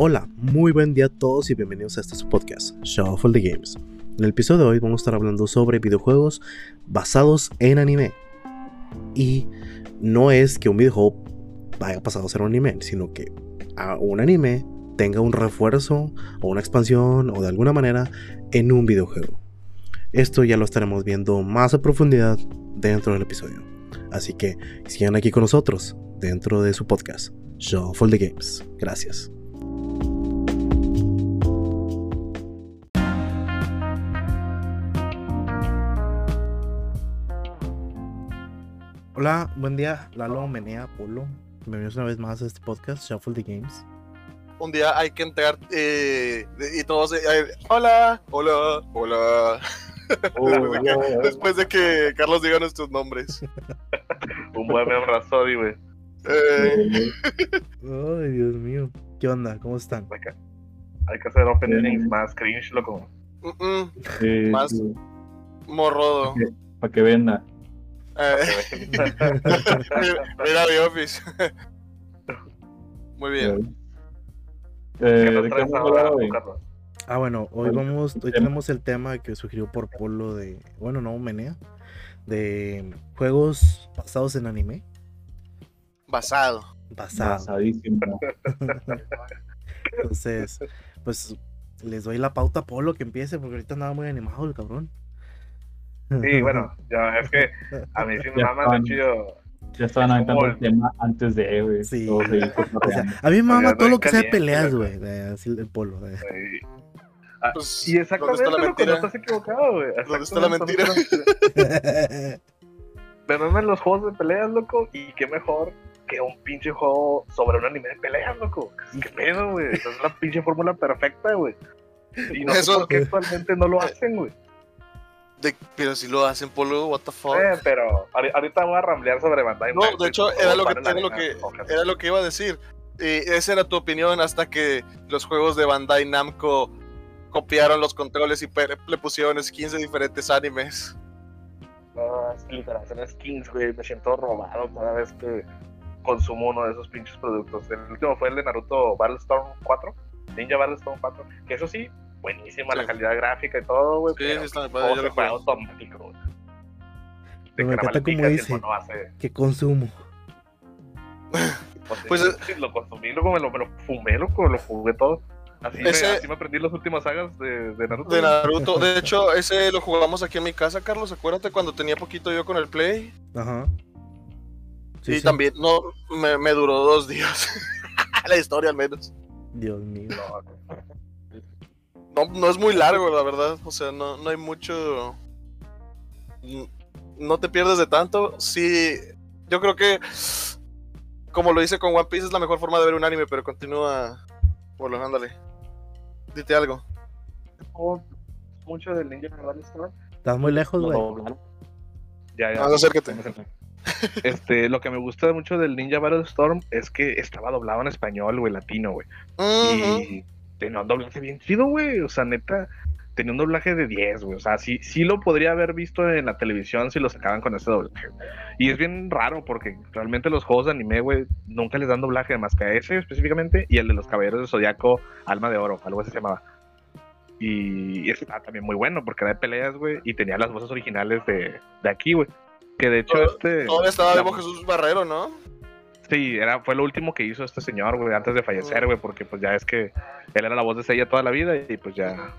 Hola, muy buen día a todos y bienvenidos a este podcast, Shuffle the Games. En el episodio de hoy vamos a estar hablando sobre videojuegos basados en anime. Y no es que un videojuego vaya pasado a ser un anime, sino que a un anime tenga un refuerzo o una expansión o de alguna manera en un videojuego. Esto ya lo estaremos viendo más a profundidad dentro del episodio. Así que sigan aquí con nosotros dentro de su podcast, Shuffle the Games. Gracias. Hola, buen día, Lalo, Menea, Polo. Bienvenidos una vez más a este podcast, Shuffle the Games. Un día hay que entrar eh, y todos. eh, hola, hola, hola. Después de que- Después de que Carlos diga nuestros nombres. Un buen abrazo, güey. Eh, Ay, Dios mío. ¿Qué onda? ¿Cómo están? Hay que, hay que hacer openings más cringe, loco. mm, mm, Sí, Más- sí, morrodo. para que venda. Eh, mira, mira The Office. Muy bien. Eh, ¿Qué ¿De nos qué traes vamos a ahora, hablar hoy? Carlos? Ah, bueno, hoy vamos, hoy tema. tenemos el tema que sugirió por Polo de, bueno, no, Menea, de juegos basados en anime. Basado. Basados. Basadísimo. Entonces, pues les doy la pauta a Polo que empiece porque ahorita andaba muy animado el cabrón. Sí, bueno, ya es que a mí sí me mama chido. Ya estaban aventando el tema antes de, güey. Sí. O sea, a mí me mama todo lo que sea de peleas, güey. Así el Polo. güey. Ah, Pues, y exactamente, ¿dónde está la mentira? estás equivocado, güey. ¿Dónde está la mentira? ¿dónde está la mentira? Me maman los juegos de peleas, loco, y qué mejor que un pinche juego sobre un anime de peleas, loco. ¿Qué pedo, güey? Esa es la pinche fórmula perfecta, güey. Y no Eso- sé por qué actualmente no lo hacen, güey. De- pero si lo hacen, Polo, what the fuck. Eh, pero ahori- ahorita voy a ramblear sobre Bandai No, Namco de y hecho, era lo que, era lo que, era lo que iba a decir. Y esa era tu opinión hasta que los juegos de Bandai Namco copiaron los controles y le pusieron skins de diferentes animes. No, literal, son skins, güey. Me siento robado cada vez que consumo uno de esos pinches productos. El último fue el de Naruto Battlestorm 4, Ninja Battlestorm 4, que eso sí, buenísima Sí. la calidad gráfica y todo, güey. Sí, pero sí, está el padre, yo lo juego. automático, güey. Me encanta como dice. hace- que consumo. Pues, Pues, sí, lo consumí, luego me lo, me lo fumé, loco, lo jugué todo. Así, Ese- me, así me aprendí las últimas sagas de, de Naruto. De. Naruto. De hecho, ese lo jugamos aquí en mi casa, Carlos. Acuérdate cuando tenía poquito yo con el Play. Ajá. Sí, y sí. también no me, me duró dos días. la historia al menos. Dios mío. No, no es muy largo, la verdad. O sea, no, no hay mucho. No te pierdes de tanto. Sí, yo creo que. Como lo hice con One Piece, es la mejor forma de ver un anime, pero continúa. Por lo ándale. Dite algo. Mucho del Ninja. Estás muy lejos, güey. doblaron. Ya, ya. Acércate. Este, lo que me gusta mucho del Ninja Battlestorm es que estaba doblado en español, güey, latino, güey. Y tenía un doblaje bien chido, güey. O sea, neta, tenía un doblaje de 10, güey. O sea, sí, sí lo podría haber visto en la televisión si lo sacaban con ese doblaje. Y es bien raro porque realmente los juegos de anime, güey, nunca les dan doblaje más que a ese específicamente y el de los Caballeros del Zodiaco, Alma de Oro, algo así se llamaba. Y está también muy bueno porque era de peleas, güey, y tenía las voces originales de, de aquí, güey. Que de hecho Todo- este... Todavía estaba vivo Jesús Barrero, ¿no? Sí, era, fue lo último que hizo este señor, güey, antes de fallecer, güey, porque pues ya es que él era la voz de Seiya toda la vida y pues ya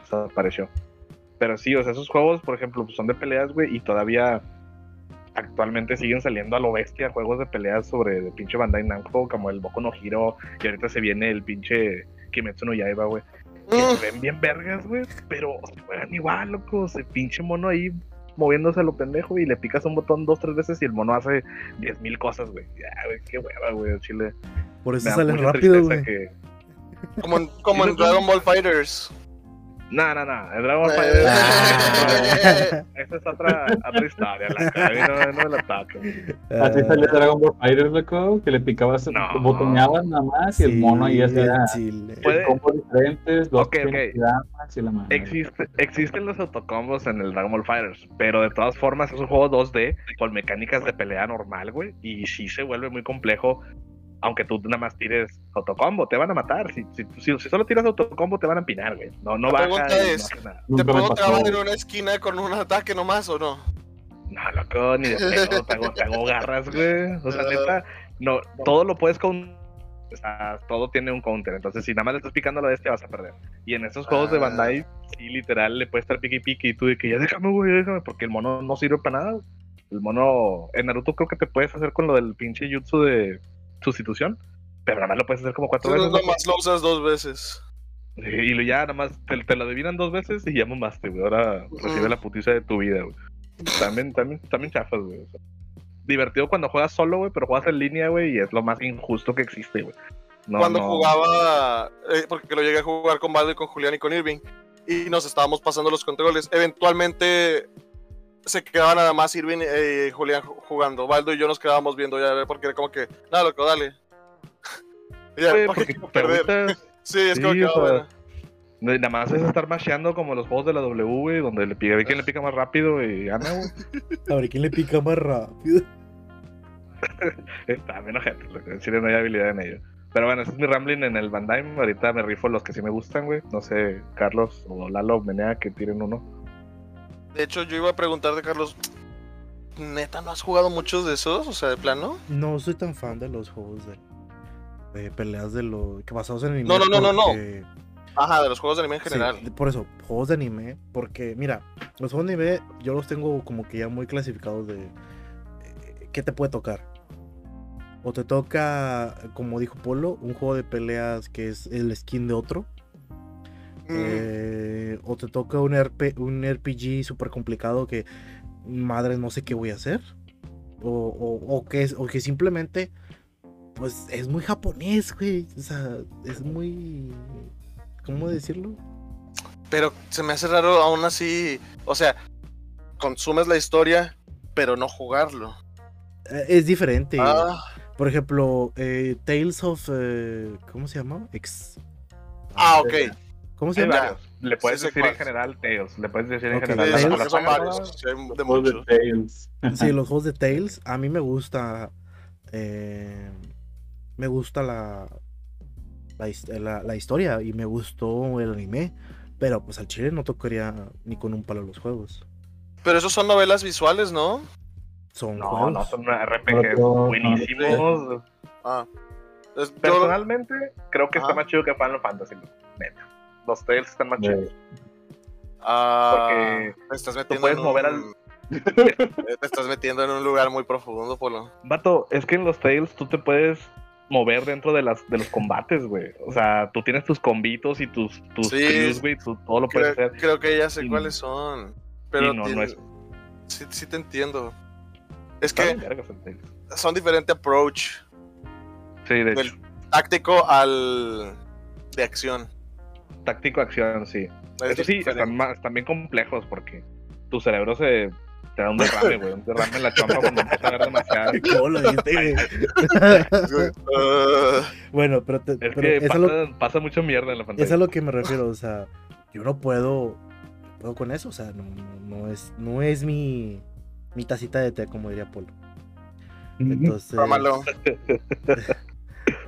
desapareció. Pero sí, o sea, esos juegos, por ejemplo, pues, son de peleas, güey, y todavía actualmente siguen saliendo a lo bestia juegos de peleas sobre de pinche Bandai Namco, como el Boku no Hero, y ahorita se viene el pinche Kimetsu no Yaiba, güey. Que se ven bien vergas, güey, pero se juegan igual, loco, ese pinche mono ahí moviéndose a lo pendejo y le picas un botón dos, tres veces y el mono hace diez mil cosas, güey. Ya, güey, qué hueva, güey, chile. Por eso sale rápido, güey. que- Como en, como en Dragon Ball Fighters. No, no, no, el Dragon Ball Eh. Fighter- Ah. Esa es otra, otra historia, la cara, no, no me la toques. Así salió Dragon Ball Fighters, loco, que le picabas, No. botoneabas nada más y el mono ahí hacía combos diferentes, dos Ok, ok. Genkidama y la madre. Existe, existen los autocombos en el Dragon Ball Fighters, pero de todas formas es un juego 2D con mecánicas de pelea normal, güey, y sí se vuelve muy complejo aunque tú nada más tires autocombo, te van a matar. Si, si, si, si solo tiras autocombo, te van a empinar, güey. No, no La pregunta no es, nada. ¿Te puedo trabar en una esquina con un ataque nomás o no? No, loco, ni de pedo, te hago, te hago garras, güey. O sea, neta, no, todo lo puedes con. O sea, todo tiene un counter. Entonces, si nada más le estás picando a la bestia, vas a perder. Y en esos juegos de Ah. Bandai, sí, literal, le puedes estar pique y pique. Y tú de que ya déjame, güey, déjame. Porque el mono no sirve para nada. El mono. En Naruto creo que te puedes hacer con lo del pinche jutsu de sustitución. Pero nada más lo puedes hacer como cuatro veces. ¿no? nomás lo usas dos veces. Y ya nada más te, te lo adivinan dos veces y ya mamaste, güey. Ahora recibe la putiza de tu vida, güey. También, también, también chafas, güey. o sea. divertido cuando juegas solo, güey, pero juegas en línea, güey, y es lo más injusto que existe, güey. No, Cuando no. jugaba, eh, porque lo llegué a jugar con Valdo y con Julián y con Irving, y nos estábamos pasando los controles. Eventualmente se quedaba nada más Irving eh, y Julián ju- jugando. Valdo y yo nos quedábamos viendo ya, porque era como que, nada, loco, dale. ya, Güey, ¿para qué porque quiero te perder? Sí, es Sí, como que, o ah, sea, bueno. no, Nada más es estar masheando como los juegos de la W, güey, donde le pica, ve quién le pica más rápido y gana, güey. A ver quién le pica más rápido. Está menos gente, en serio no hay habilidad en ello. Pero bueno, ese es mi rambling en el Van Damme. Ahorita me rifo los que sí me gustan, güey. No sé, Carlos o Lalo Menea que tiren uno. De hecho, yo iba a preguntarte, Carlos, ¿neta no has jugado muchos de esos? O sea, de plano. No soy tan fan de los juegos de, de peleas de los que basados en anime. No, no, no, no, no. Ajá, de los juegos de anime en general. por eso, juegos de anime, porque mira, los juegos de anime yo los tengo como que ya muy clasificados de eh, qué te puede tocar. O te toca, como dijo Polo, un juego de peleas que es el skin de otro. Mm, Eh, o te toca un, RP, un RPG súper complicado que, madre, no sé qué voy a hacer. O, o- o que, es, o que simplemente, pues es muy japonés, güey. O sea, es muy... ¿Cómo decirlo? Pero se me hace raro aún así. O sea, consumes la historia, pero no jugarlo. Eh, Es diferente. Ah, Por ejemplo, eh, Tales of... eh, ¿Cómo se llama? Ex... ah, ok. ¿Cómo se llama? Le puedes decir en general Tails. Le puedes decir en general. Sí, Tales. la- son, varios. sí, de Juegos de muchos. Tales. Sí, los juegos de Tales. A mí me gusta. eh, me gusta la, la, his- la- la historia y me gustó el anime. Pero pues al chile no tocaría ni con un palo los juegos. Pero esos son novelas visuales, ¿no? Son No, juegos. no, son RPGs No, no, buenísimos. Ah. Es- yo- Personalmente, creo que está más chido que Final Fantasy. Neta. Los Tails están más chidos. Ah, porque te estás metiendo puedes en mover un- Te estás metiendo en un lugar muy profundo, Polo. Vato, es que en los Tails tú te puedes mover dentro de las de los combates, güey. O sea, tú tienes tus combitos y tus, tus Sí, crews, güey. Tú todo lo puedes Creo, hacer. creo que ya sé Y- cuáles son. Pero no, tiene- no es- sí, sí te entiendo. Es que son diferente approach Sí, de del hecho. táctico al de acción. Táctico acción, sí. Es Eso sí, diferente. están, más, están bien complejos porque tu cerebro se te da un derrame, güey. Un derrame en la chompa cuando empieza a ver demasiado. ¿Cómo lo dijiste, güey? Bueno, pero, te- Es pero que pasa, lo, pasa mucho mierda en la pantalla. es a lo que me refiero. O sea, yo no puedo, puedo con eso. O sea, no, no, no es, no es mi, mi tacita de té, como diría Polo. Entonces, tómalo.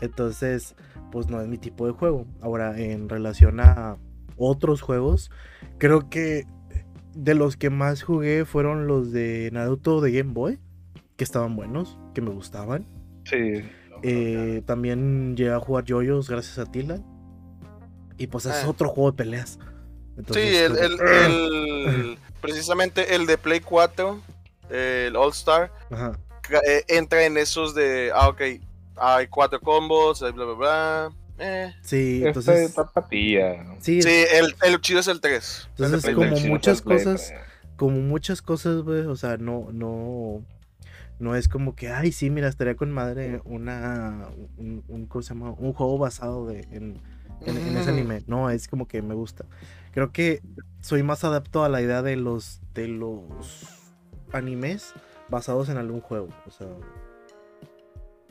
Entonces, pues no es mi tipo de juego. Ahora, en relación a otros juegos, creo que de los que más jugué fueron los de Naruto de Game Boy, que estaban buenos, que me gustaban. Sí. Eh, también llegué a jugar Yoyos gracias a Tila. Y pues es Ah. otro juego de peleas. Sí, el, el- que- el- precisamente el de Play 4, el All Star, Ajá. eh, entra en esos de, ah, ok, hay cuatro combos, eh, bla, bla, bla. Eh. Sí, Este entonces. tapatía. Sí, Sí, el, el chido es el 3. Entonces, El como muchas cosas- 3. como muchas cosas, güey, o sea, no, no, no es como que, ay, sí, mira, estaría con madre una, un, un, ¿cómo se llama? Un juego basado de, en, en, en ese anime. No, es como que me gusta. Creo que soy más adapto a la idea de los, de los animes basados en algún juego, o sea,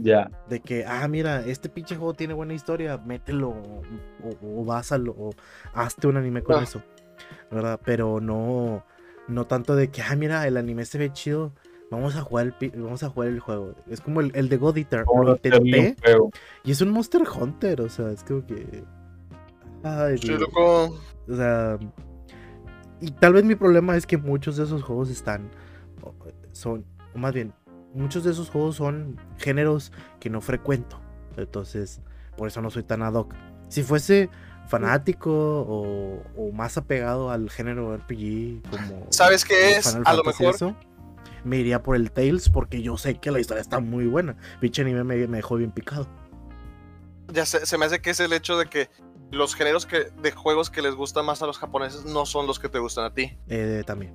Ya. de que, ah, mira, este pinche juego tiene buena historia, mételo o, o básalo o hazte un anime con Ah. eso, ¿verdad? Pero no, no tanto de que, ah, mira, el anime se ve chido, Vamos a jugar el, vamos a jugar el juego. Es como el, el de God Eater. ¿Cómo Lo intenté y es un Monster Hunter. O sea, es como que. Ay, loco. O sea. Y tal vez mi problema es que muchos de esos juegos están. Son. O más bien, muchos de esos juegos son géneros que no frecuento. Entonces, por eso no soy tan ad hoc. Si fuese fanático o, o más apegado al género RPG, como. ¿Sabes qué es? Final A lo mejor- eso, me iría por el Tales porque yo sé que la historia está muy buena. Pinche anime me, me dejó bien picado. Ya se, se me hace que es el hecho de que los géneros que, de juegos que les gustan más a los japoneses no son los que te gustan a ti. Eh, también.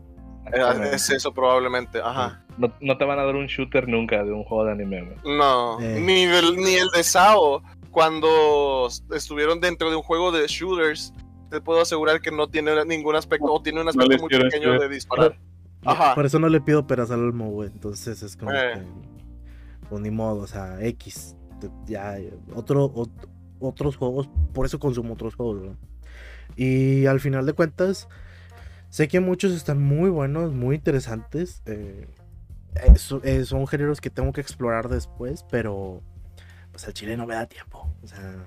Eh, Es eso probablemente, ajá. No, no te van a dar un shooter nunca de un juego de anime. No, Eh. ni, el, ni el de Sao, cuando estuvieron dentro de un juego de shooters, te puedo asegurar que no tiene ningún aspecto, o tiene un aspecto muy quiero pequeño de disparar. Ajá. Por eso no le pido peras al güey. Entonces es como Eh. que. Pues ni modo, o sea, X. Ya, otro, ot- otros juegos, por eso consumo otros juegos, güey. Y al final de cuentas, sé que muchos están muy buenos, muy interesantes. eh, eso- eh, son géneros que tengo que explorar después, pero pues al chile no me da tiempo. O sea,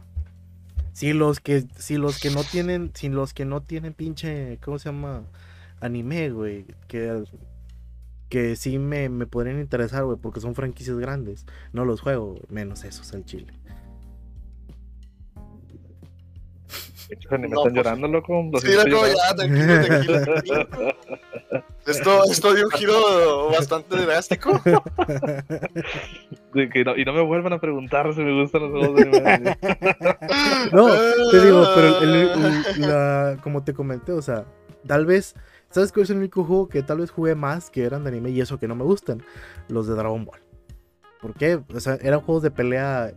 si los que, si los que no tienen, si los que no tienen pinche, ¿cómo se llama? Anime, güey, que, que sí me, me podrían interesar, güey, porque son franquicias grandes. No los juego, menos esos al chile. Estos animes No, están pues- llorando, loco. Los Sí, loco, ya, tranquilo, tranquilo, tranquilo. Esto, esto dio un giro bastante drástico. No- y no me vuelvan a preguntar si me gustan los juegos de anime. No, te digo, pero el- el- la- como te comenté, o sea, tal vez, ¿sabes cuál es el único juego que tal vez jugué más que eran de anime y eso que no me gustan? Los de Dragon Ball. ¿Por qué? O sea, eran juegos de pelea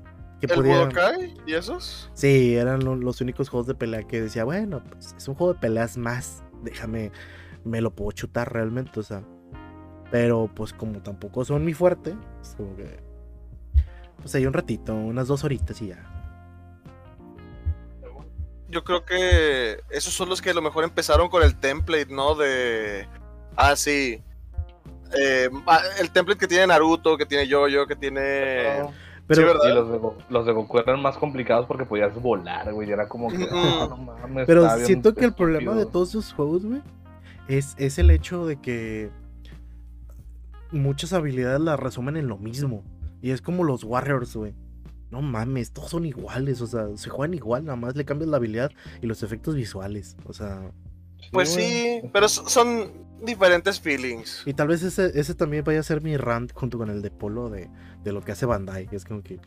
que ¿El. Budokai y esos? Sí, eran lo- los únicos juegos de pelea que decía, bueno, pues es un juego de peleas más, déjame, me lo puedo chutar realmente, o sea. Pero pues como tampoco son mi fuerte, es como que... Pues ahí un ratito, unas dos horitas y ya. Yo creo que esos son los que a lo mejor empezaron con el template, ¿no? De. Ah, sí. Eh, ah, el template que tiene Naruto, que tiene Yoyo, que tiene. Pero, Sí, ¿verdad? Y los de, Go- los de Goku eran más complicados porque podías volar, güey. y Era como que. Ah, no mames, pero siento que el problema de todos esos juegos, güey, es, es el hecho de que muchas habilidades las resumen en lo mismo. Y es como los Warriors, güey. No mames, todos son iguales, o sea, se juegan igual, nada más le cambias la habilidad y los efectos visuales, o sea... Pues sí, pero son diferentes feelings. Y tal vez ese, ese también vaya a ser mi rant junto con el de Polo de, de lo que hace Bandai, es como que...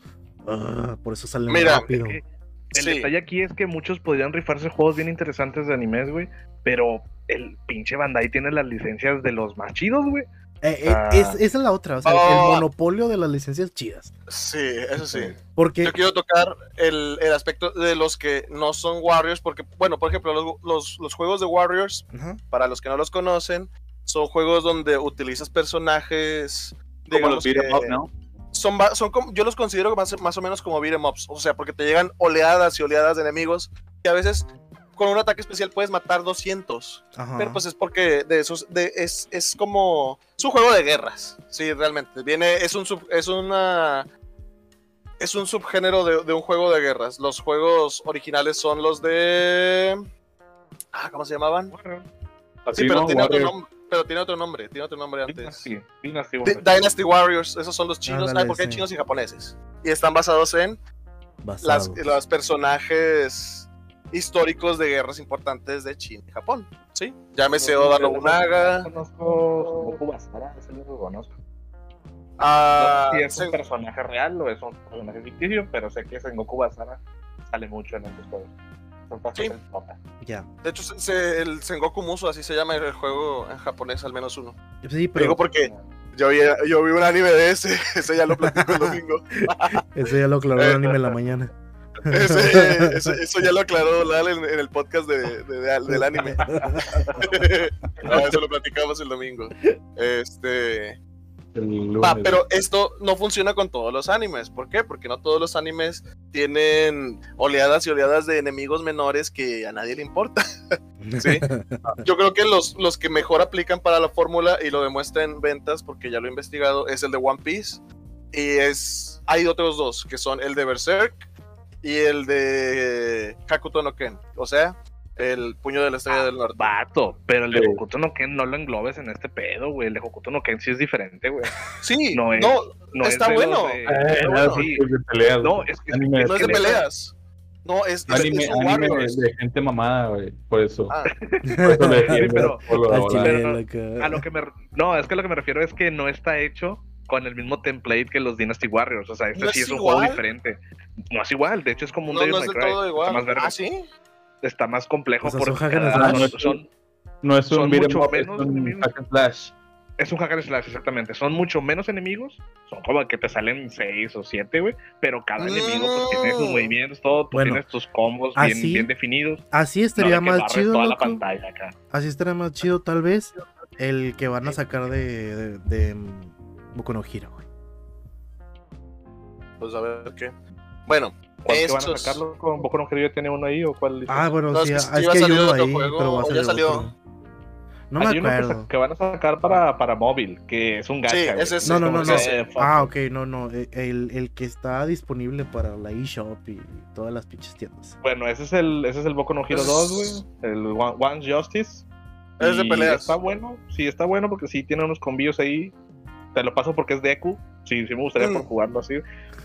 ah, por eso salen Mira, rápido. Es que el Sí. detalle aquí es que muchos podrían rifarse juegos bien interesantes de animes, güey. Pero el pinche Bandai tiene las licencias de los más chidos, güey. Eh, eh, Ah. es- esa es la otra, o sea, Oh. el monopolio de las licencias chidas. Sí, eso sí. Porque... Yo quiero tocar el, el aspecto de los que no son Warriors, porque, bueno, por ejemplo, los, los- los juegos de Warriors, para los que no los conocen, son juegos donde utilizas personajes. Como los 'em que- up, ¿no? son, son como- yo los considero más, más o menos como beat'em ups, o sea, porque te llegan oleadas y oleadas de enemigos que a veces con un ataque especial puedes matar 200, Ajá. pero pues es porque de esos de, es, es como es un juego de guerras, sí, realmente. Viene es un sub- es una es un subgénero de, de un juego de guerras. Los juegos originales son los de ah, ¿cómo se llamaban? Así, Sí, pero ¿no? tiene otro nombre, pero tiene otro nombre, tiene otro nombre antes. Dynasty, Dynasty, Warriors. Dynasty Warriors, esos son los chinos. Ah, porque hay sí. chinos y japoneses. Y están basados en las, los personajes históricos de guerras importantes de China y Japón. ¿Sí? Llámese Oda Nobunaga. Conozco Goku Basara, ese lo conozco. ah, No sé si es un personaje real o es un personaje ficticio, pero sé que Sengoku Basara sale mucho en estos juegos. Son Sí. de hecho, se- se- el Sengoku Muso, así se llama el juego en japonés, al menos uno. Sí, Lo pero Digo porque yo vi, yo vi un anime de ese, ese ya lo platico el domingo. eso ya lo aclaró el anime en la mañana. Ese- ese- eso ya lo aclaró Lal en, en el podcast de, de- de- del anime. no, eso lo platicamos el domingo. Este. Va, pero esto no funciona con todos los animes. ¿Por qué? Porque no todos los animes tienen oleadas y oleadas de enemigos menores que a nadie le importa. Sí. Yo creo que los, los que mejor aplican para la fórmula y lo demuestra en ventas, porque ya lo he investigado, es el de One Piece. Y es. Hay otros dos, que son el de Berserk y el de Hakuto no Ken. O sea, el puño de la estrella del norte. Vato, pero el de. Hokuto no Ken no lo englobes en este pedo, güey. El de Hokuto no Ken sí es diferente, güey. Sí, No no, es- no, No Está es de bueno. de- Eh, bueno, no, sí. es de peleas. No, es que Anime- es es de peleas. No, es, Anime, es un anime de gente mamada, güey. Por eso. Ah, Por eso le Sí, pero- lo. A lo que me no, es que a lo que me refiero es que no está hecho con el mismo template que los Dynasty Warriors. O sea, este ¿No sí es es un igual? juego diferente. No es igual, de hecho es como un no, Devil no es May Cry. todo Está más, verga. Ah, sí. está más complejo O sea, por son cada- No es un son mucho up, es menos un enemigos. hack and slash. es un hack and slash, exactamente. Son mucho menos enemigos. Son como que te salen seis o siete, güey. Pero cada enemigo pues, tiene sus movimientos, todo. Tú Bueno, tienes tus combos bien, así- bien definidos. Así estaría más chido, toda la pantalla acá. Así estaría más chido, tal vez, el que van a sacar de, de, de, Boku no Hero, güey. Pues a ver qué. Bueno, ¿Cuál que van a Estos- sacarlo? ¿Con Boku no Hero ya tiene uno ahí o cuál? Ah, bueno, No, sí, es es que hay uno otro ahí, juego, pero va a ya salió. No me Hay uno que, acuerdo. sa- que van a sacar para, para móvil, que es un gacha. Sí, ese es- No, no, no, es no. ese. Ah, ok, no, no. eh, El, el que está disponible para la eShop y todas las pinches tiendas. Bueno, ese es el, ese es el Boku no Hero Es- 2, güey. El One, One's Justice. Es de peleas. Está bueno, sí, está bueno porque sí tiene unos combillos ahí. Te lo paso porque es Deku. Sí, sí me gustaría Mm. por jugarlo así.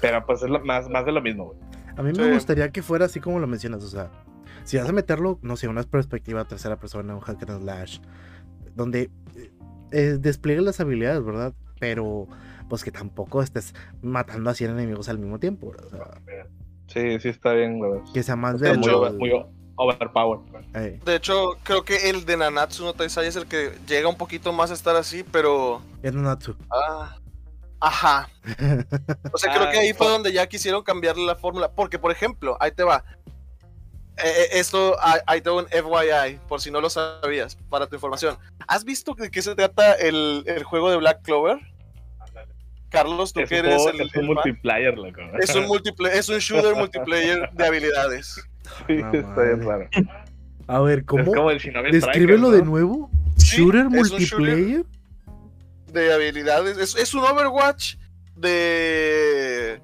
Pero pues es lo- más, más de lo mismo, güey. A mí Sí. me gustaría que fuera así como lo mencionas, o sea, si vas a meterlo, no sé, una perspectiva tercera persona, un hack and slash, donde eh, eh, despliegue las habilidades, ¿verdad? Pero pues que tampoco estés matando a 100 enemigos al mismo tiempo, ¿verdad? O sea, Sí, sí está bien, güey. que sea más De de... Está muy, muy overpowered. eh, De hecho, creo que el de Nanatsu no Taizai es el que llega un poquito más a estar así, pero. es Nanatsu. ah, ajá. O sea, creo Ah, que ahí fue donde ya quisieron cambiarle la fórmula. Porque, por ejemplo, ahí te va. Eh, eh, esto, ahí- ahí te doy un FYI, por si no lo sabías, para tu información. ¿Has visto de qué se trata el, el juego de Black Clover? Carlos, tú Es que eres juego- el, es un el multiplayer, loco. Es un, multiple- es un shooter multiplayer de habilidades. Sí, está bien raro. A ver, ¿cómo? Es como el Descríbelo Strikers, de ¿no? nuevo. ¿Shooter multiplayer? de habilidades. Es, es un Overwatch de.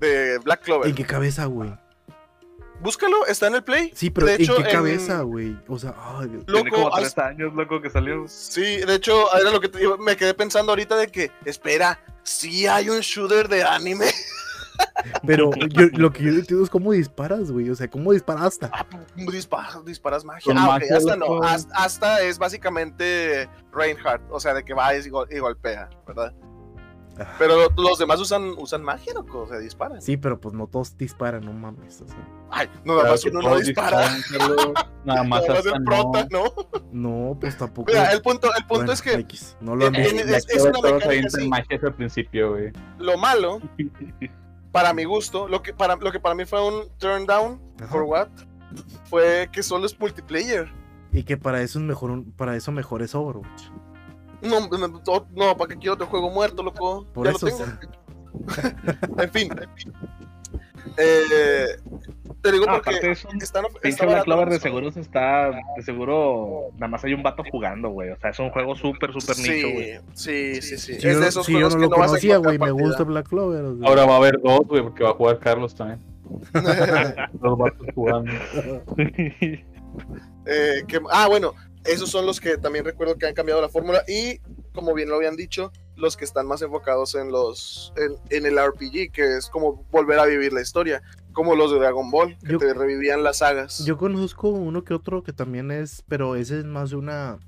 de Black Clover. ¿En qué cabeza, güey? Búscalo, está en el Play. Sí, pero De ¿en hecho, qué cabeza, güey? O sea, ay, Dios. Tiene como Loco, tres has- años, loco, que salió. Sí, de hecho, era lo que te digo, me quedé pensando ahorita de que, espera, sí hay un shooter de anime. Pero yo, lo que yo entiendo es cómo disparas, güey. O sea, ¿cómo disparas hasta? Ah, disparas, disparas magia. Ah, magia, hasta no. Hasta, hasta es básicamente Reinhardt, o sea, de que va y, go- y golpea, ¿verdad? Ah. Pero los demás usan, usan magia, loco, o sea, disparan. Sí, pero pues no todos disparan, no mames. O sea, Ay, no, nada más uno no dispara. disparan. Nada más Nada más hasta el no. prota, ¿no? no, pues tampoco. Mira, el punto, el punto Bueno, es que X, no lo han visto. es- una mecánica así. magia principio, güey. lo malo, para mi gusto, lo que para, lo que para mí fue un turn down, Ajá. for what, fue que solo es multiplayer. Y que para eso es mejor, un- para eso mejor es Overwatch. No, no, ¿para qué quiero otro juego muerto, loco? Por ya eso, lo tengo. sea, En fin. Eh, te digo porque aparte es un están, pinche está Black Clover de eso. seguro se está. De seguro. Nada más hay un vato jugando, güey. O sea, es un juego súper, súper nicho, güey. Sí, sí, sí, sí. si es yo, de esos si yo juegos no que lo no conocía, güey, me gusta Black Clover. o sea. Ahora va a haber dos, güey, porque va a jugar Carlos también. Los vatos jugando. Eh, que- ah, bueno, esos son los que también recuerdo que han cambiado la fórmula y, como bien lo habían dicho, los que están más enfocados en los en, en el RPG, que es como volver a vivir la historia, como los de Dragon Ball, que Yo- te revivían las sagas. Yo conozco uno que otro que también es, pero ese es más de una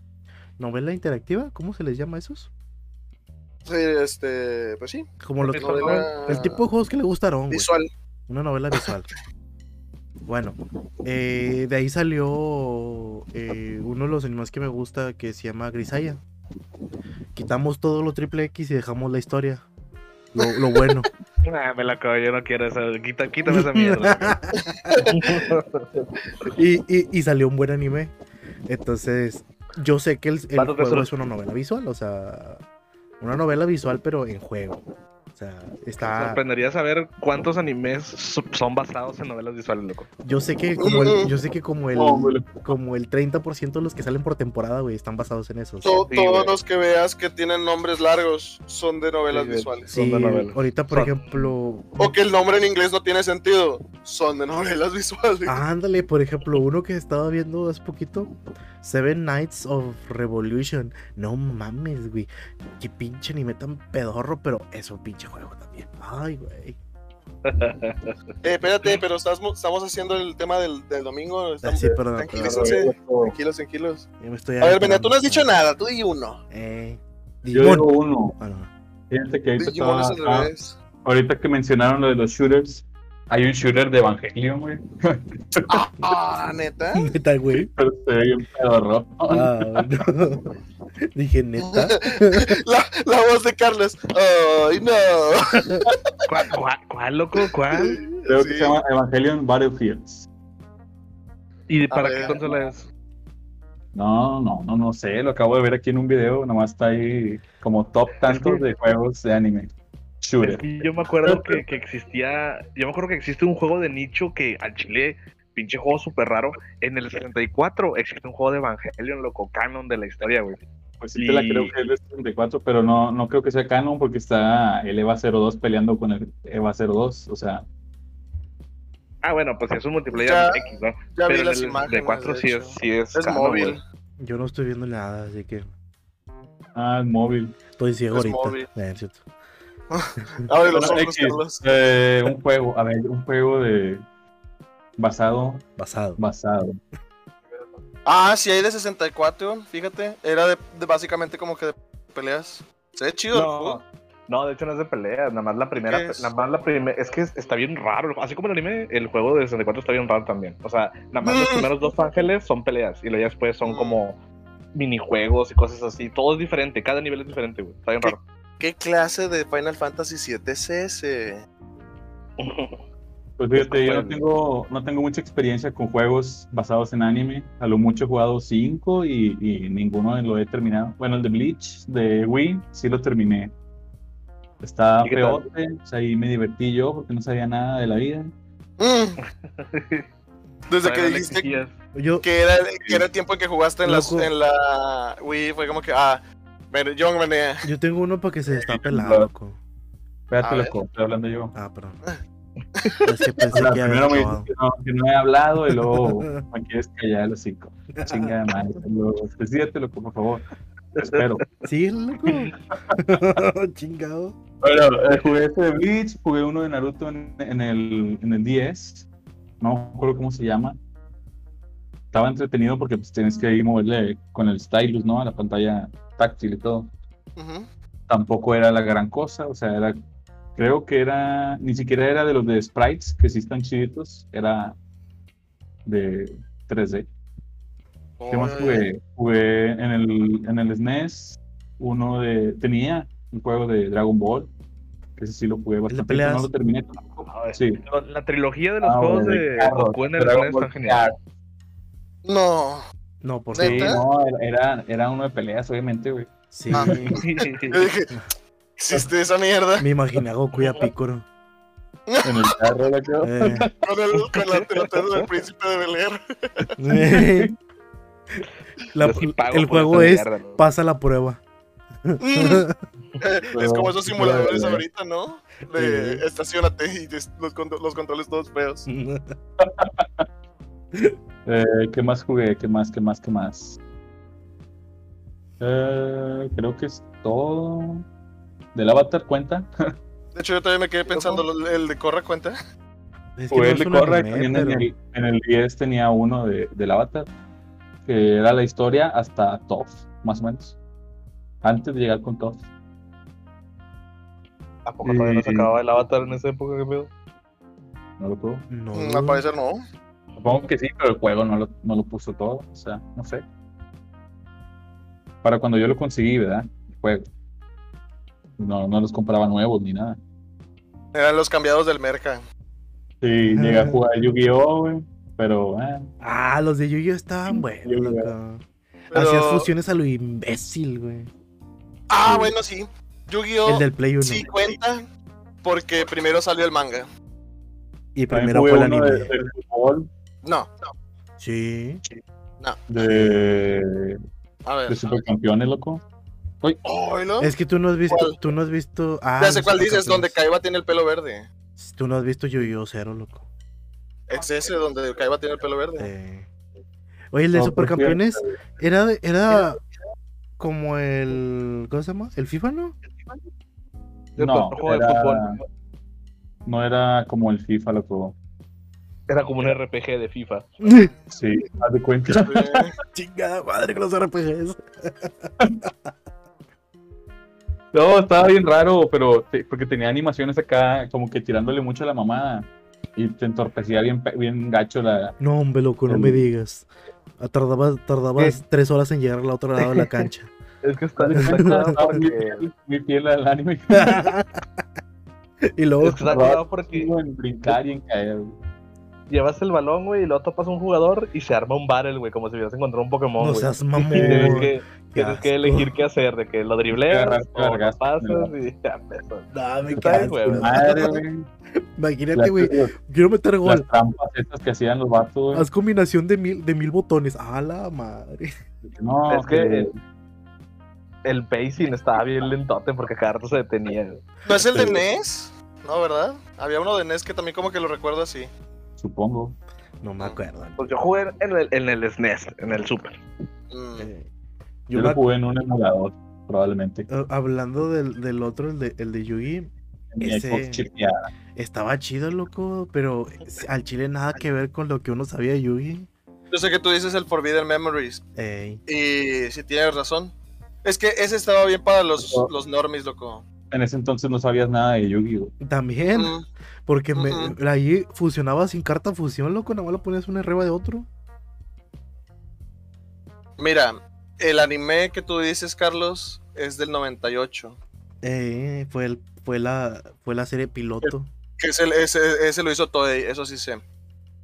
novela interactiva. ¿Cómo se les llama esos? Sí, este, pues sí, Como los novela el tipo de juegos que le gustaron, visual. Una novela visual. Bueno, eh, de ahí salió eh, uno de los animes que me gusta que se llama Grisaya. Quitamos todo lo triple X y dejamos la historia. Lo, lo bueno. Me la acabo, yo no quiero eso. Quita, quítame esa mierda. y, y- y salió un buen anime. Entonces, yo sé que el, el ¿Cuántos juego es una novela visual, o sea, una novela visual, pero en juego. O sea, Me está. sorprendería saber cuántos animes so- son basados en novelas visuales, loco. Yo sé que como el, yo sé que como el, como el 30% de los que salen por temporada, güey, están basados en esos. To- Sí, todos güey. los que veas que tienen nombres largos son de novelas Sí, visuales. Sí, son de novelas. ahorita, por Son- ejemplo, O que el nombre en inglés no tiene sentido, son de novelas visuales. ándale, por ejemplo, uno que estaba viendo hace poquito, Seven Nights of Revolution. No mames, güey. Qué pinche anime tan pedorro, pero es un pinche juego también. Ay, güey. Eh, espérate, pero estamos, estamos haciendo el tema del, del domingo. Ah, Estamos, sí, perdón. tranquilícense. perdón. Tranquilos, tranquilos. Me estoy A ver, Benet, tú no has dicho nada, tú di uno. Eh, Yo digo uno. Ah. Fíjate que ahorita, estaba- revés. ahorita que mencionaron lo de los shooters, hay un shooter de Evangelion, güey. Ah, neta. Neta, güey. Pero se ve bien pedorro. Ah, no. Dije, neta. La, la voz de Carlos. Ay, no. ¿Cuál, cuál, cuál, loco? ¿Cuál? Creo Sí. que se llama Evangelion Battlefields. ¿Y A para ver. qué consola es? No, no, no, no sé, lo acabo de ver aquí en un video, nomás está ahí como top tantos de juegos de anime. Es Shooter. que yo me acuerdo que, que existía. Yo me acuerdo que existe un juego de nicho que al chile, pinche juego súper raro. En el 64 existe un juego de Evangelion, loco, canon de la historia, güey. Pues sí te la creo que es de 64, pero no, no creo que sea canon porque está el EVA 02 peleando con el EVA 02, o sea, Ah, bueno, pues es un multiplayer Ya- X, ¿no? Ya Pero vi en las el imágenes. de 4 de sí es, sí es, Es canon, móvil. güey. Yo no estoy viendo nada, así que ah, el móvil. estoy ciego Es ahorita. móvil. Eh, es cierto. Abre los ojos, X, Carlos. eh, un juego, a ver, un juego de basado, Basado. basado. Ah, sí, hay de 64, fíjate. Era de, de básicamente como que de peleas. Se ve chido el No, juego. no, de hecho no es de peleas, nada más la primera, nada más la primera, es que es- está bien raro, así como el anime, el juego de 64 está bien raro también, o sea, nada más los Mm. primeros dos ángeles son peleas, y luego ya después son Mm. como minijuegos y cosas así, todo es diferente, cada nivel es diferente, güey, está bien raro. ¿Qué clase de Final Fantasy VII es ese? Pues fíjate, yo no tengo, no tengo mucha experiencia con juegos basados en anime. A lo mucho he jugado 5 y, y ninguno lo he terminado. Bueno, el de Bleach, de Wii, sí lo terminé. Está sea, ahí me divertí yo porque no sabía nada de la vida. Mm. Desde que dijiste que era, que era el tiempo en que jugaste en, las, Loco. en la Wii, fue como que, ah, pero yo me yo tengo uno para que se destape la loco. Espérate, loco, estoy hablando yo. Ah, perdón. Es que pensé sea, que primero me dices que no, que no he hablado y luego me quieres callar el hocico. Chinga de madre. Luego, Decídete, loco, por favor. Te espero. Sí, loco. Chingado. Bueno, eh, jugué este de Bleach, jugué uno de Naruto en, en el, en el 10. No me acuerdo cómo se llama. Estaba entretenido porque pues, tienes que ir moverle con el stylus, ¿no? A la pantalla táctil y todo. Tampoco era la gran cosa, o sea, era. Creo que era. Ni siquiera era de los de sprites, que sí están chiditos. Era de 3D. ¿Qué más jugué? Jugué en el, en el SNES. Uno de. Tenía un juego de Dragon Ball. Que ese sí lo jugué bastante. No lo terminé tampoco. Sí. La trilogía de los Ah, juegos de carros, Goku en el Dragon SNES Ball están geniales. No. No, por Sí, no, era, era uno de peleas, obviamente, güey. Sí. Ah. Yo dije, ¿existe esa mierda? Me imaginé a Goku y a Piccolo. En el carro, la creo. Eh, Con, el, con la pelotera del príncipe de Bel Air. eh. La- sí el juego es mierda, ¿no? pasa la prueba. Mm. es como esos simuladores ahorita, ¿no? De estacionate y los, los controles todos feos. Eh, ¿Qué más jugué? ¿Qué más? ¿Qué más? ¿Qué más? Eh, creo que es todo. ¿Del Avatar cuenta? De hecho, yo todavía me quedé pensando, ¿lo- ¿el de Corre cuenta? Es que Jugué no el de anime, también en, pero- el, en el 10 tenía uno de, del Avatar, que era la historia hasta Toph, más o menos. Antes de llegar con Toph. ¿A poco todavía no se acababa el avatar en esa época, qué pedo? No lo tuvo. No. Mm, al parecer no. Supongo que sí, pero el juego no lo, no lo puso todo. O sea, no sé. Para cuando yo lo conseguí, ¿verdad? El juego. No, no los compraba nuevos ni nada. Eran los cambiados del Merca. Sí, llegué a jugar Yu-Gi-Oh, güey. Pero, eh, Ah, los de Yu-Gi-Oh estaban buenos, Yu-Gi-Oh. loco. Pero- Hacías fusiones a lo imbécil, güey. Ah, Sí. bueno, sí. Yu-Gi-Oh! El del Play 1. sí cuenta, Porque primero salió el manga. Y primero fue el anime. de, del fútbol, No, Sí. de, a ver. de supercampeones, loco. Ay, ¿no? Es que tú no has visto, ¿Cuál? tú no has visto. Ah, ya sé cuál dices, donde. Kaiba tiene el pelo verde. Tú no has visto Yu-Gi-Oh! Zero, loco. Es ese donde Kaiba tiene el pelo verde. Eh. Oye, el de No, supercampeones era, de- era como el. ¿Cómo se llama? ¿El FIFA, no? No, cuando juego de era, fútbol. no era como el FIFA, loco. Era como un RPG de FIFA. Sí, haz de cuenta. Eh, Chingada madre con los RPGs. No, estaba bien raro, pero te- porque tenía animaciones acá, como que tirándole mucho a la mamada. Y te entorpecía bien, bien gacho la. No, hombre, loco, no El- me digas. Ah, Tardabas, tardabas tres horas en llegar al otro lado de la cancha. Es que está, fiel, muy fiel al anime. y luego, Es que está porque en brincar y en caer. güey. Llevas el balón, güey, y luego topas a un jugador y se arma un battle, güey, como si hubieras encontrado un Pokémon, no seas Y mamón. tienes que, tienes que elegir qué hacer, de que lo dribleas Agarrar- o lo agarrar- pasas y ya, eso. No, me güey. Madre, güey. Imagínate, Las, güey. Quiero meter las gol. trampas estas que hacían los vatos, güey. Haz combinación de mil, de mil botones. A la madre. No, Es que el pacing estaba bien lentote porque cada rato se detenía. güey. ¿No es el de. NES? No, ¿verdad? Había uno de NES que también como que lo recuerdo así. Supongo. No me acuerdo. Pues yo jugué en el, en el SNES, en el Super. Mm. Eh, Yo, yo lo jugué en un emulador, probablemente. eh, hablando del, del otro, el de, el de Yugi, ese- estaba chido, loco, pero al chile nada que ver con lo que uno sabía de Yugi. Yo sé que tú dices el Forbidden Memories. Ey, Y si tienes razón. Es que ese estaba bien para los, los normies, loco. En ese entonces no sabías nada de Yu-Gi-Oh! También, porque me, Ujú. ahí funcionaba sin carta fusión, loco, nada más lo ponías uno arriba de otro. Mira, el anime que tú dices, Carlos, es del 98. Eh, fue, el, fue, la, fue la serie piloto. El, ese, ese lo hizo Toei, eso sí sé.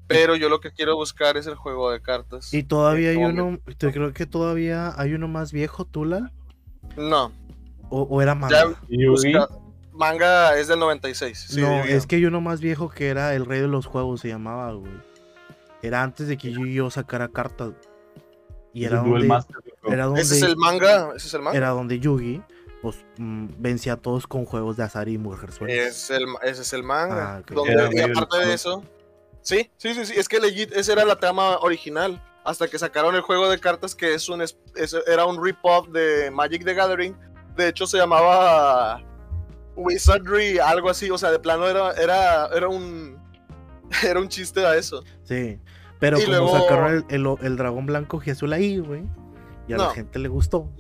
Pero yo lo que quiero buscar es el juego de cartas. Y todavía hay ¿Cómo uno, te creo que todavía hay uno más viejo, Tula, No, o, o era manga. ya manga es del 96. sí, no, es que hay uno más viejo que era el rey de los juegos, se llamaba, güey. Era antes de que Yu-Gi-Oh sacara cartas. Y era donde, era donde, Ese es el manga, ese es el manga. era donde Yugi, pues, mm, vencía a todos con juegos de azar y mujer suelta. Es el, ese es el manga. Ah, donde- y aparte de eso, sí, sí, sí, sí, es que legit, esa era la trama original. Hasta que sacaron el juego de cartas que es un es- era un rip-off de Magic the Gathering. De hecho, se llamaba Wizardry, algo así. O sea, de plano era, era, era un era un chiste a eso. Sí. Pero Y como luego- sacaron el, el- el dragón blanco y azul ahí, güey. Y a la gente le gustó.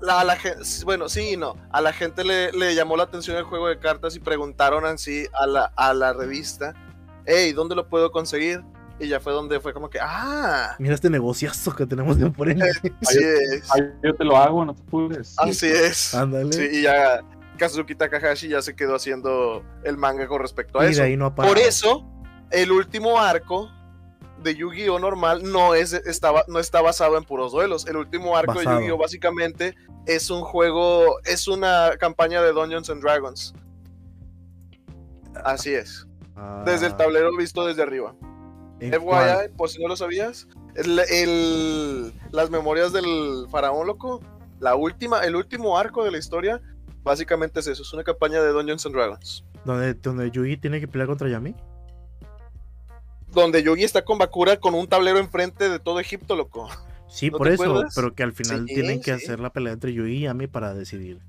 La, a la gen- bueno, sí y no. A la gente le, le llamó la atención el juego de cartas y preguntaron así a la, a la revista, hey, ¿dónde lo puedo conseguir? Y ya fue donde fue como que, ah, Mira este negociazo que tenemos de por él. sí es. Ay, yo te lo hago, no te apures. Así es. Ándale. Sí, y ya Kazuki Takahashi ya se quedó haciendo el manga con respecto a y eso. de ahí no. Por eso, el último arco de Yu-Gi-Oh! normal no, es, estaba, no está basado en puros duelos. El último arco Basado. de Yu-Gi-Oh! básicamente es un juego, es una campaña de Dungeons and Dragons. Así es. Ah, Desde el tablero visto desde arriba. FYI, por si no lo sabías, el, el- las memorias del faraón loco, la última, el último arco de la historia, básicamente es eso, es una campaña de Dungeons and Dragons. Donde, donde Yugi tiene que pelear contra Yami. Donde Yogi está con Bakura con un tablero enfrente de todo Egipto, loco. Sí, ¿No por eso. acuerdas? Pero que al final Sí, tienen que sí. hacer la pelea entre Yugi y Yami para decidir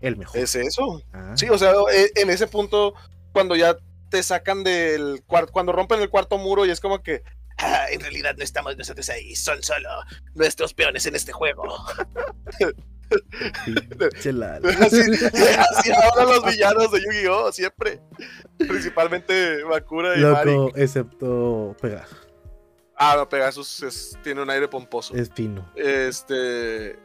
el mejor. Es eso. Ah, Sí, o sea, e- en ese punto, cuando ya te sacan del cuarto, cuando rompen el cuarto muro y es como que, "Ah, en realidad no estamos nosotros ahí, son solo nuestros peones en este juego. Así, así hablan los villanos de Yu-Gi-Oh! siempre. Principalmente Bakura y. Loco, excepto Pegasus. Ah, no, Pegasus es- tiene un aire pomposo. Es fino. Este.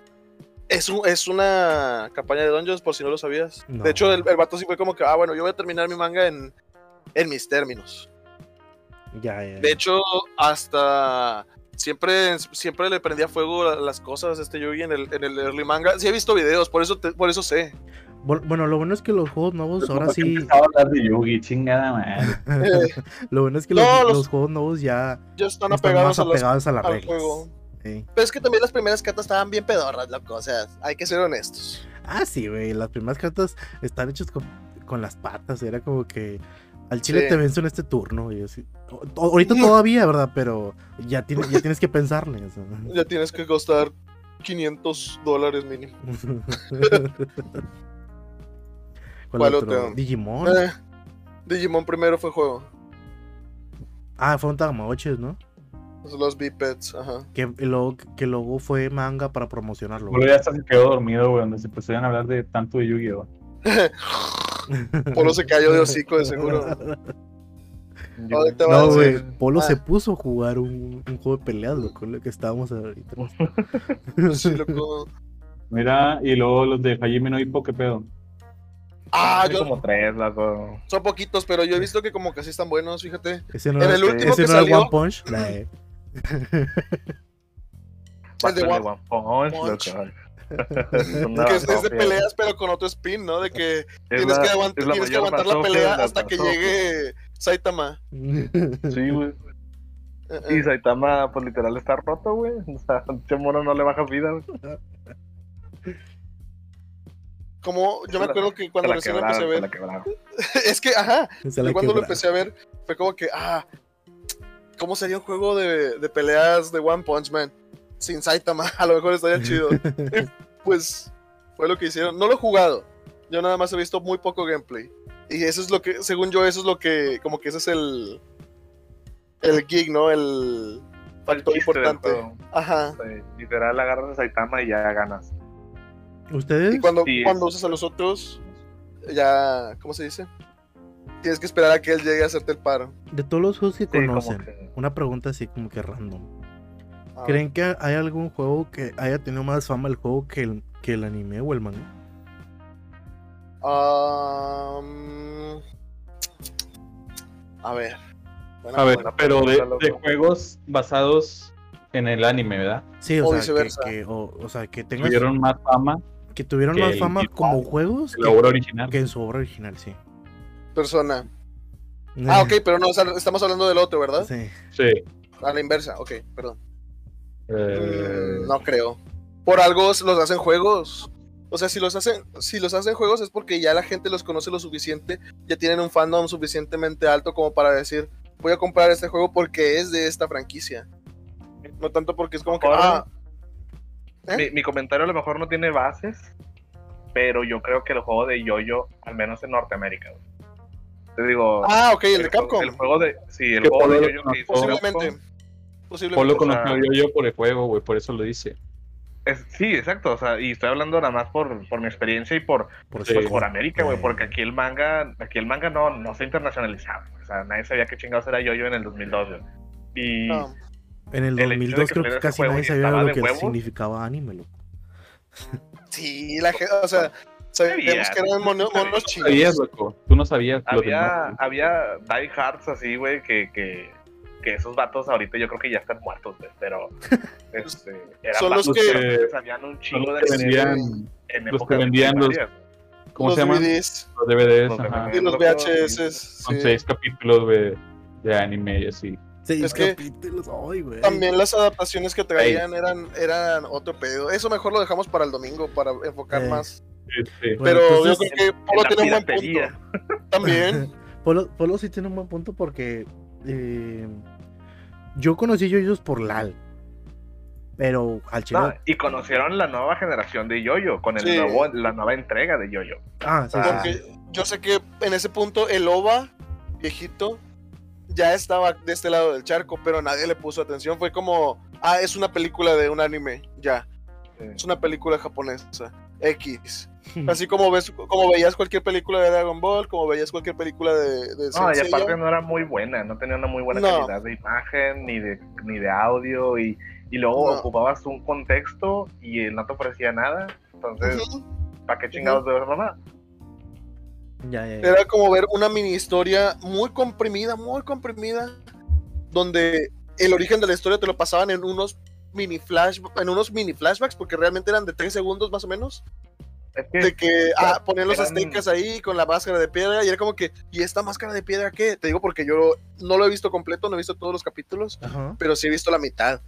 Es, un- es una campaña de Dungeons, por si no lo sabías. No. De hecho, el, el vato sí fue como que, ah, bueno, yo voy a terminar mi manga en, en mis términos. Ya, ya. De hecho, hasta siempre, siempre le prendía fuego las cosas a este Yugi en el, en el early manga. Sí he visto videos, por eso, te- por eso sé. Bu- Bueno, lo bueno es que los juegos nuevos ahora ¿Por qué sí. a hablar de Yugi, chingada madre. Eh, Lo bueno es que No, los, los- los juegos nuevos ya ya están están apegados más a las- apegados a las al reglas. Sí. Pero es que también las primeras cartas estaban bien pedorras, loco. O sea, hay que ser honestos. Ah, sí, güey. Las primeras cartas están hechas con, con las patas. Era como que al chile Sí. te venzo en este turno. Y así. Ahorita todavía, ¿verdad? Pero ya, tiene- ya tienes que pensarle. o sea. Ya tienes que costar 500 dólares mínimo. ¿Cuál, ¿Cuál otro? otro? Digimon. Eh, Digimon primero fue juego. Ah, fueron Tamagotchis, ¿no? Los bipeds, ajá. Que luego, que luego fue manga para promocionarlo. Polo ya hasta se quedó dormido, güey, donde se pusieron a hablar de tanto de Yu-Gi-Oh! Polo se cayó de hocico de seguro. Yo- No, güey. Polo ah. se puso a jugar un, un juego de peleas, loco, lo que estábamos ahorita. Sí, loco. Mira, y luego los de Hajime no Hippo, ¿qué pedo? Ah, yo, como tres, loco. son poquitos, pero yo he visto que como que sí están buenos, fíjate. Ese no, En era- el último ese que no era salió- One Punch. De- El de One One Punch, Punch. loco. Que es, es de peleas, pero con otro spin, ¿no? De que Es tienes la- que, aguant- es la tienes que mayor aguantar la pelea hasta que llegue Saitama. Sí, güey. Eh, Y eh. Saitama, pues literal está roto, güey. O sea, mono no le baja vida, güey. Como yo me acuerdo que cuando recién lo empecé a ver, es que, ajá, yo cuando lo empecé a ver, fue como que, ah, ¿cómo sería un juego de, de peleas de One Punch Man? Sin Saitama, a lo mejor estaría chido. Pues fue lo que hicieron. No lo he jugado, yo nada más he visto muy poco gameplay. Y eso es lo que, según yo, eso es lo que, como que ese es el, el gig, ¿no? El factor importante. Ajá. Sí, Literal, agarras a Saitama y ya ganas. ¿Ustedes? Y cuando, Sí, cuando usas a los otros, ya, ¿cómo se dice? Tienes que esperar a que él llegue a hacerte el paro. De todos los juegos que Sí, conocen, que- una pregunta así como que random. ¿Creen que hay algún juego que haya tenido más fama el juego que el, que el anime o el manga? am, a ver. Buena A ver, pero de, juegos basados en el anime, ¿verdad? Sí, o, O sea, viceversa. que, que- o, o sea, que tengas- Tuvieron más fama que tuvieron que más fama como juegos que la obra original. que en su obra original, sí. Persona. Ah, ok, pero no, o sea, estamos hablando del otro, ¿verdad? Sí. Sí. A la inversa, ok, perdón. Eh, Mm, no creo. Por algo los hacen juegos. O sea, si los hacen, si los hacen juegos es porque ya la gente los conoce lo suficiente, ya tienen un fandom suficientemente alto como para decir, voy a comprar este juego porque es de esta franquicia. No tanto porque es como que, ah, ¿Eh? Mi, mi comentario a lo mejor no tiene bases, pero yo creo que el juego de Yoyo, al menos en Norteamérica. Te digo. ah, ok, el de juego- Capcom. El juego de. Sí, el juego de Yoyo que hizo. Capcom, Posiblemente. lo o sea- conoció yo, yo por el juego, güey, por eso lo dice. es- sí, exacto. O sea, y estoy hablando nada más por, por mi experiencia y por, Por, por América, güey, porque aquí el manga, aquí el manga no, no se internacionalizaba. O sea, nadie sabía qué chingados era Yoyo en el 2002, güey. Y En el el hecho de 2002 que creo que casi nadie sabía lo que huevos. significaba anime, loco. sí, la gente, o sea, sabíamos Sabía, que eran mono- sabía. monos Tú sabías, chinos. loco. Tú no sabías. lo había, demás, había diehards así, güey, que, que, que esos vatos ahorita yo creo que ya están muertos, güey, pero este, eran Son los que- que sabían un Son chingo los de que vendían en los época que vendían los-. ¿Cómo los se llaman? DVDs Los DVDs, Los ajá. y los VHS. Sí. seis capítulos de, de anime y así. Seis Es que capítulos, ay. También las adaptaciones que traían eran, eran otro pedo. Eso mejor lo dejamos para el domingo, para enfocar más. Este, Bueno, Pero entonces- yo creo que Polo tiene un buen punto. También. Polo, Polo sí tiene un buen punto porque eh, yo conocí yoyos por LAL. Pero al chile. No, y conocieron la nueva generación de Yoyo, con el Sí. nuevo, la nueva entrega de Yoyo. ah, sí, Ah. sí. Yo sé que en ese punto el OVA, viejito, ya estaba de este lado del charco, pero nadie le puso atención. Fue como, ah, es una película de un anime, ya. Es una película japonesa. X. Así como ves, como veías cualquier película de Dragon Ball, como veías cualquier película de, de No, y aparte no era muy buena, no tenía una muy buena No. calidad de imagen, ni de, ni de audio, y, y luego No. ocupabas un contexto y no te ofrecía nada. Entonces, Ujú. ¿para qué chingados de mamá? Ya, ya, ya. Era como ver una mini historia muy comprimida, muy comprimida, donde el origen de la historia te lo pasaban en unos mini flash, en unos mini flashbacks, porque realmente eran de 3 segundos más o menos. Es que- De que ah, ponían los eran- aztecas ahí con la máscara de piedra y era como que, ¿y esta máscara de piedra qué? Te digo porque yo no lo he visto completo, no he visto todos los capítulos, Ajá. pero sí he visto la mitad.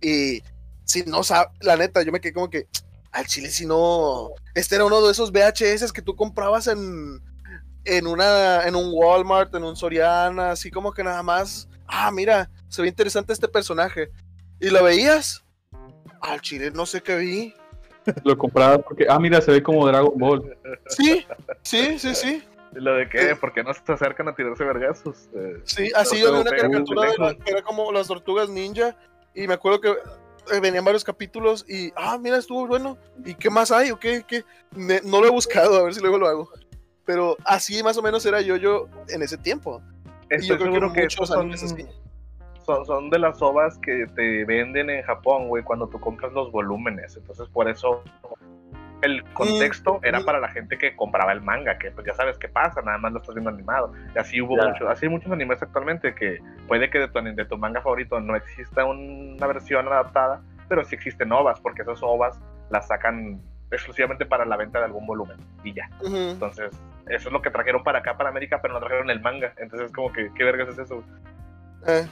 Y si no sabe, la neta, yo me quedé como que, al chile, si no. Este era uno de esos VHS que tú comprabas en, en, una, en un Walmart, en un Soriana, así como que nada más. Ah, mira, se ve interesante este personaje. Y lo veías. Al chile, no sé qué vi. Lo compraba porque, ah, mira, se ve como Dragon Ball. Sí, sí, sí, sí. Lo de que, ¿por qué no se acercan a tirarse vergazos? Eh, Sí, así yo vi una caricatura de la- que era como las tortugas ninja. Y me acuerdo que eh, venían varios capítulos y, ah, mira, estuvo bueno. ¿Y qué más hay? ¿O qué? qué? No lo he buscado, a ver si luego lo hago. Pero así más o menos era yo, yo en ese tiempo. Y Estoy yo creo que muchos son, animes así. Son, son de las ovas que te venden en Japón, güey, cuando tú compras los volúmenes. Entonces, por eso el contexto era mm. para la gente que compraba el manga, que pues ya sabes qué pasa, nada más lo estás viendo animado. Y así hubo Ya. mucho, así hay muchos animes actualmente que puede que de tu, de tu manga favorito no exista una versión adaptada, pero sí existen ovas, porque esas ovas las sacan exclusivamente para la venta de algún volumen y ya. Entonces, eso es lo que trajeron para acá, para América, pero no trajeron el manga. Entonces, como que, ¿qué vergas es eso? Eh.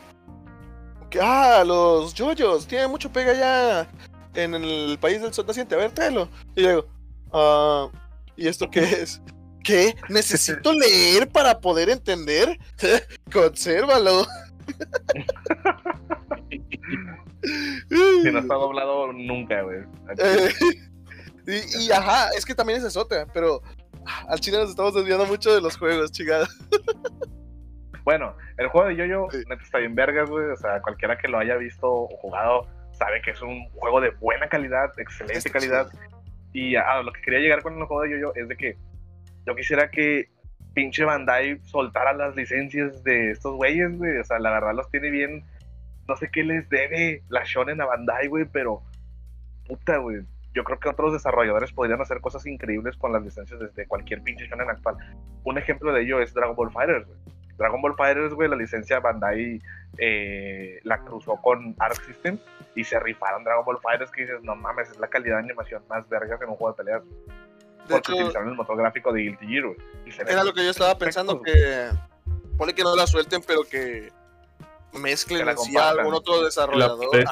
Que, ah, los yoyos, tienen mucho pega ya en el país del sol naciente. A ver, tráelo. Y yo digo, ah, ¿y esto qué es? ¿Qué? ¿Necesito leer para poder entender? Consérvalo. Si no está doblado nunca, güey. Eh, y, y, ajá, es que también es otra, pero ah, al chile nos estamos desviando mucho de los juegos, chingada. Bueno, el juego de Yoyo, Sí. neta, está bien vergas, güey. O sea, cualquiera que lo haya visto o jugado sabe que es un juego de buena calidad, excelente Está calidad. Y a lo que quería llegar con el juego de Yoyo es de que yo quisiera que pinche Bandai soltara las licencias de estos güeyes, güey. O sea, la verdad los tiene bien. No sé qué les debe la Shonen a Bandai, güey, pero puta, güey. Yo creo que otros desarrolladores podrían hacer cosas increíbles con las licencias desde cualquier pinche Shonen actual. Un ejemplo de ello es Dragon Ball Fighters, güey. Dragon Ball Fighters, güey, la licencia Bandai eh, la cruzó con Arc System y se rifaron Dragon Ball Fighters que dices, no mames, es la calidad de animación más vergas en un juego de peleas. De Porque hecho, utilizaron el motor gráfico de Guilty Gear, güey. era lo que yo estaba pensando, que pone que no la suelten, pero que mezclen así a algún otro La desarrollador. de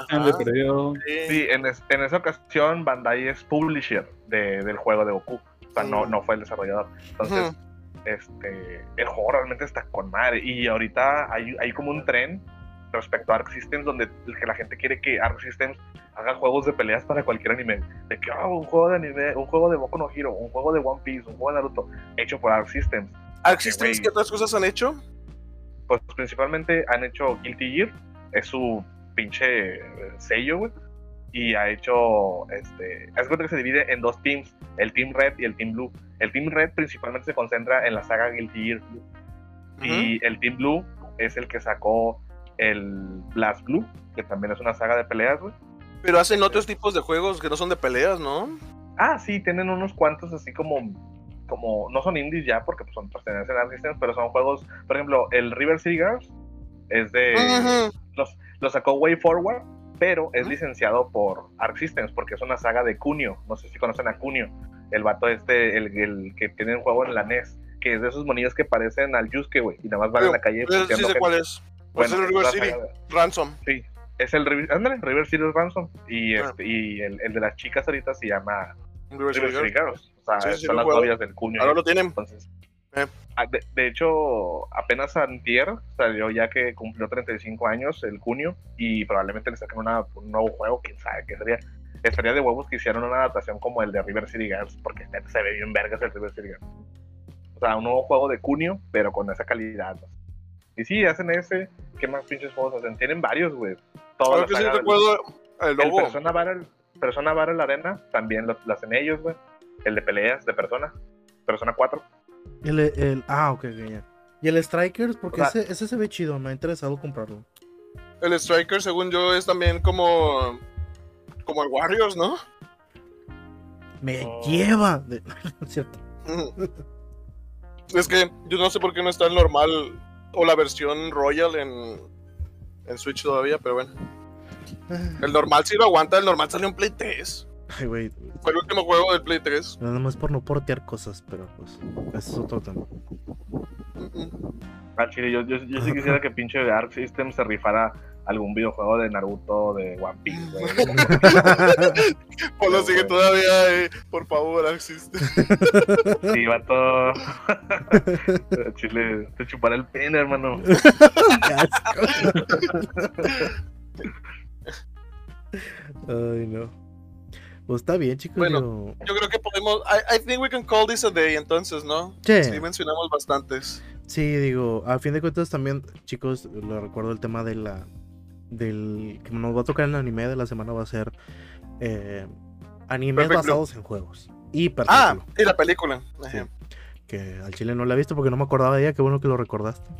sí. En, es- en esa ocasión Bandai es publisher de- del juego de Goku. O sea, no, Mm. no fue el desarrollador. Entonces. Este, el juego realmente está con madre. Y ahorita hay, hay como un tren respecto a Arc Systems donde que la gente quiere que Arc Systems haga juegos de peleas para cualquier anime. De que, oh, un juego de anime, un juego de Boku no Hero, un juego de One Piece, un juego de Naruto, hecho por Arc Systems. Arc Systems. ¿qué otras cosas han hecho? Pues principalmente han hecho Guilty Gear, es su pinche eh, sello, güey. Y ha hecho, este, es que se divide en dos teams, el Team Red y el Team Blue. El Team Red principalmente se concentra en la saga Guilty Gear. Y el Team Blue es el que sacó el Blast Blue, que también es una saga de peleas, güey. Pero hacen otros tipos de juegos que no son de peleas, ¿no? Ah, sí, tienen unos cuantos así como, como no son indies ya, porque pues, son pertenecen a Arc Systems, pero son juegos, por ejemplo, el River Girls es de, los, lo sacó Way Forward, pero es licenciado por Arc Systems, porque es una saga de Cunio, no sé si conocen a Cunio, el vato este, el, el que tiene un juego en la NES, que es de esos monillos que parecen al Yusuke, güey, y nada más van en la calle sí sé gente. cuál es. Pues Bueno, el River es City, Ransom. Sí, es el River, ándale, River City Ransom. Y, Ah. este, y el, el de las chicas ahorita se llama River River City Girls. O sea, Sí, sí, son las novias del cuño. Ahora lo tienen. Entonces, Eh. ah, de, de hecho, apenas antier salió ya que cumplió 35 años el junio y probablemente le saquen una- un nuevo juego, quién sabe qué sería. Estaría de huevos que hicieran una adaptación como el de River City Girls, porque se ve bien vergas el River City Girls. O sea, un nuevo juego de Cunio, pero con esa calidad. ¿no? Y sí, hacen ese. ¿Qué más pinches juegos hacen? Tienen varios, güey. La que sí del- recuerdo el el logo. Persona Battle, Persona Battle Arena también lo, lo hacen ellos, güey. El de peleas de Persona. Persona 4. El, el- ah, ok, ok, ya. Y el Strikers, porque O sea- ese, ese se ve chido, me ha interesado comprarlo. El Striker, según yo, es también como. Como el Warriors, ¿no? Me Oh. lleva. de- ¿Cierto? Ujú. Es que yo no sé por qué no está el normal o la versión Royal en, en Switch todavía, pero bueno. El normal sí lo aguanta, el normal salió en Play 3. Ay, güey. Fue el último juego del Play 3. Nada más por no portear cosas, pero pues. Ese es otro tema. Mm, mm. Ah, chile, yo, yo, yo sí quisiera que pinche Arc System se rifara algún videojuego de Naruto, de One Piece, güey. Polo sigue todavía, eh. Por favor, existe. Sí, va todo. Chile, te chupará el pene, hermano. Qué asco. Ay, no. Pues está bien, chicos. Bueno. yo- Yo creo que podemos. I, I think we can call this a day, entonces, ¿no? Sí. Sí, mencionamos bastantes. Sí, digo, a fin de cuentas también, chicos, lo recuerdo el tema de la del que nos va a tocar en el anime de la semana va a ser eh, animes Perfect Blue. basados en juegos. Y Ah, perfecto. y la película. Sí. Que al chile no la he visto porque no me acordaba de ella, qué bueno que lo recordaste.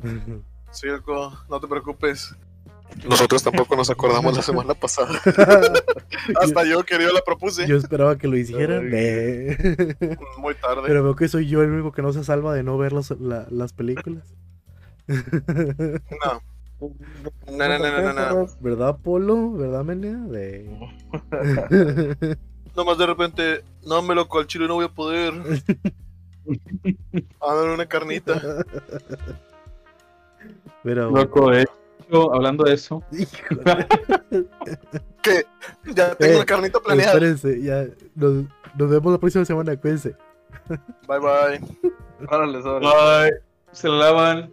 Circo, no te preocupes. Nosotros tampoco nos acordamos la semana pasada. Hasta yo, querido, la propuse. Yo esperaba que lo hicieran. Eh. Muy tarde. Pero veo que soy yo el único que no se salva de no ver las, la- las películas. No. No, no, no, no, no, no. ¿Verdad, Polo? ¿Verdad, Menea? De... Nomás de repente, no me loco, al chile no voy a poder. A dar una carnita. Pero, Loco, hecho, hablando de eso, híjole. ¿Qué? Ya tengo Eh, una carnita planeada. Espérense, ya. Nos, nos vemos la próxima semana, cuídense. Bye bye. Órale, órale. Bye. se la lavan.